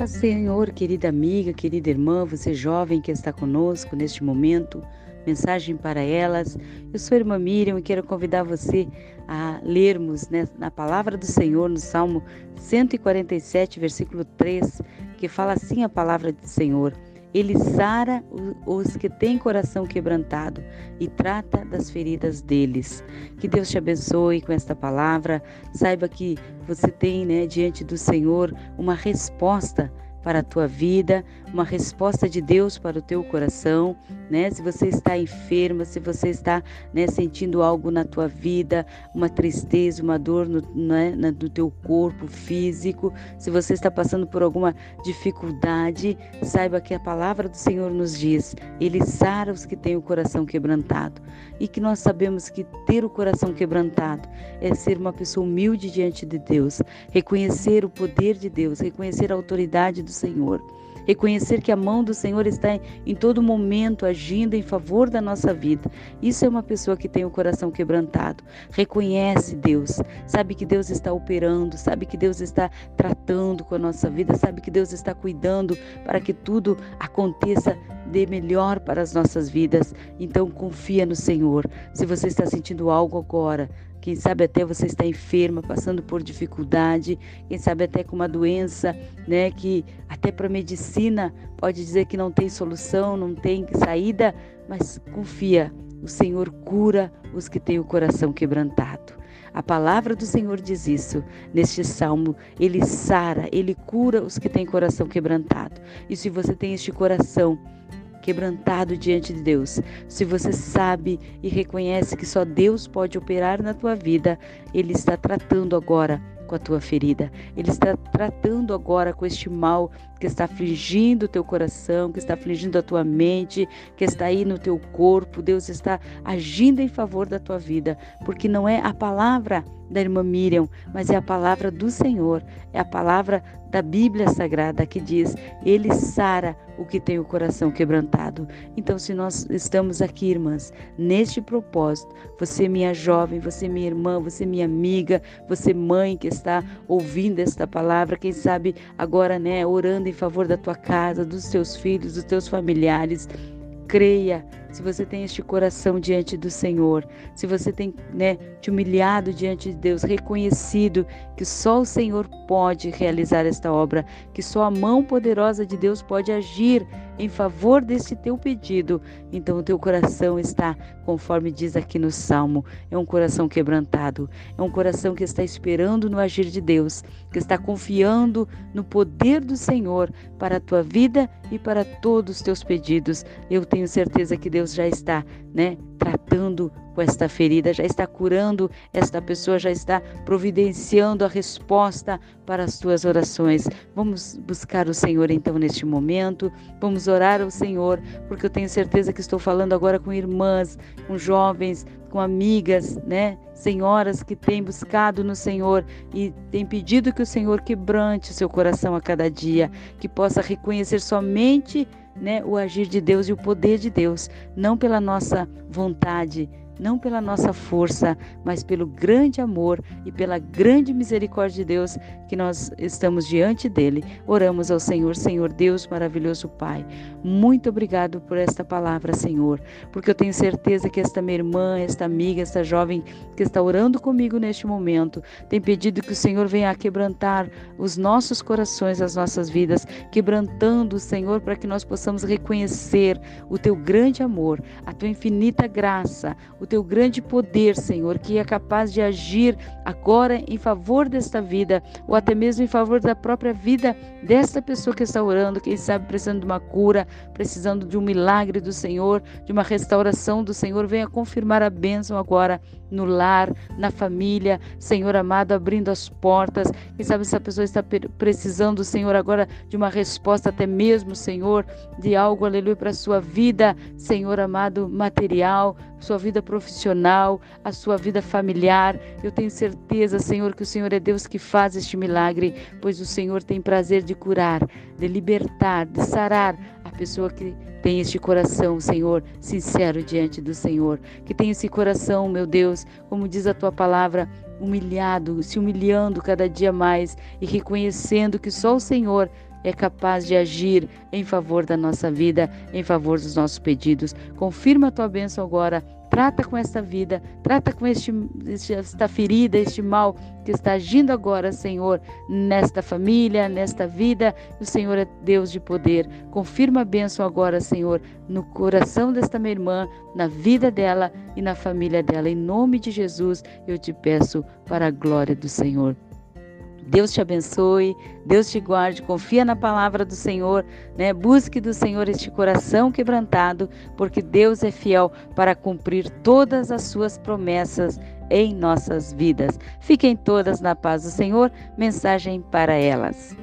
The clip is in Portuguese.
Paz Senhor, querida amiga, querida irmã, você jovem que está conosco neste momento, mensagem para elas. Eu sou a irmã Miriam e quero convidar você a lermos né, na palavra do Senhor, no Salmo 147, versículo 3, que fala assim a palavra do Senhor. Ele sara os que têm coração quebrantado e trata das feridas deles. Que Deus te abençoe com esta palavra. Saiba que você tem, né, diante do Senhor, uma resposta para a tua vida, uma resposta de Deus para o teu coração, né? Se você está enferma, se você está né, sentindo algo na tua vida, uma tristeza, uma dor no, né, no teu corpo físico, se você está passando por alguma dificuldade, saiba que a palavra do Senhor nos diz: Ele sara os que têm o coração quebrantado. E que nós sabemos que ter o coração quebrantado é ser uma pessoa humilde diante de Deus, reconhecer o poder de Deus, reconhecer a autoridade do Senhor. Reconhecer que a mão do Senhor está em todo momento agindo em favor da nossa vida. Isso é uma pessoa que tem o coração quebrantado. Reconhece Deus, sabe que Deus está operando, sabe que Deus está tratando com a nossa vida, sabe que Deus está cuidando para que tudo aconteça de melhor para as nossas vidas. Então confia no Senhor. Se você está sentindo algo agora, quem sabe até você está enferma, passando por dificuldade, quem sabe até com uma doença, né, que até para medicina pode dizer que não tem solução, não tem saída, mas confia, o Senhor cura os que têm o coração quebrantado. A palavra do Senhor diz isso neste salmo. Ele sara, ele cura os que têm coração quebrantado. E se você tem este coração quebrantado diante de Deus, se você sabe e reconhece que só Deus pode operar na tua vida, Ele está tratando agora com a tua ferida. Ele está tratando agora com este mal que está afligindo o teu coração, que está afligindo a tua mente, que está aí no teu corpo. Deus está agindo em favor da tua vida, porque não é a palavra da irmã Miriam, mas é a palavra do Senhor, é a palavra da Bíblia Sagrada que diz: Ele sara o que tem o coração quebrantado. Então, se nós estamos aqui, irmãs, neste propósito, você, minha jovem, você, minha irmã, você, minha amiga, você, mãe que está ouvindo esta palavra, quem sabe agora, né, orando em favor da tua casa, dos teus filhos, dos teus familiares, creia se você tem este coração diante do Senhor, se você tem né, te humilhado diante de Deus, reconhecido que só o Senhor pode realizar esta obra, que só a mão poderosa de Deus pode agir em favor deste teu pedido, então o teu coração está, conforme diz aqui no Salmo, é um coração quebrantado, é um coração que está esperando no agir de Deus, que está confiando no poder do Senhor para a tua vida e para todos os teus pedidos. Eu tenho certeza que Deus Deus já está, né, tratando com esta ferida, já está curando esta pessoa, já está providenciando a resposta para as tuas orações. Vamos buscar o Senhor então neste momento, vamos orar ao Senhor, porque eu tenho certeza que estou falando agora com irmãs, com jovens, com amigas, né? Senhoras que têm buscado no Senhor e têm pedido que o Senhor quebrante o seu coração a cada dia, que possa reconhecer somente né, o agir de Deus e o poder de Deus, não pela nossa vontade, não pela nossa força, mas pelo grande amor e pela grande misericórdia de Deus que nós estamos diante dele. Oramos ao Senhor, Senhor Deus maravilhoso Pai. Muito obrigado por esta palavra, Senhor, porque eu tenho certeza que esta minha irmã, esta amiga, esta jovem que está orando comigo neste momento, tem pedido que o Senhor venha a quebrantar os nossos corações, as nossas vidas, quebrantando, Senhor, para que nós possamos reconhecer o teu grande amor, a tua infinita graça, o teu grande poder, Senhor, que é capaz de agir agora em favor desta vida, ou até mesmo em favor da própria vida desta pessoa que está orando, quem sabe precisando de uma cura, precisando de um milagre do Senhor, de uma restauração do Senhor. Venha confirmar a bênção agora no lar, na família, Senhor amado, abrindo as portas. Quem sabe essa pessoa está precisando, Senhor, agora de uma resposta, até mesmo, Senhor, de algo, aleluia, para a sua vida, Senhor amado, material, sua vida profissional, a sua vida familiar. Eu tenho certeza, Senhor, que o Senhor é Deus que faz este milagre, pois o Senhor tem prazer de curar, de libertar, de sarar a pessoa que tem este coração, Senhor, sincero diante do Senhor, que tem esse coração, meu Deus, como diz a tua palavra, humilhado, se humilhando cada dia mais e reconhecendo que só o Senhor é capaz de agir em favor da nossa vida, em favor dos nossos pedidos. Confirma a tua bênção agora Trata com esta vida, trata com este, esta ferida, este mal que está agindo agora, Senhor, nesta família, nesta vida. O Senhor é Deus de poder. Confirma a bênção agora, Senhor, no coração desta minha irmã, na vida dela e na família dela. Em nome de Jesus, eu te peço para a glória do Senhor. Deus te abençoe, Deus te guarde, confia na palavra do Senhor, né? Busque do Senhor este coração quebrantado, porque Deus é fiel para cumprir todas as suas promessas em nossas vidas. Fiquem todas na paz do Senhor. Mensagem para elas.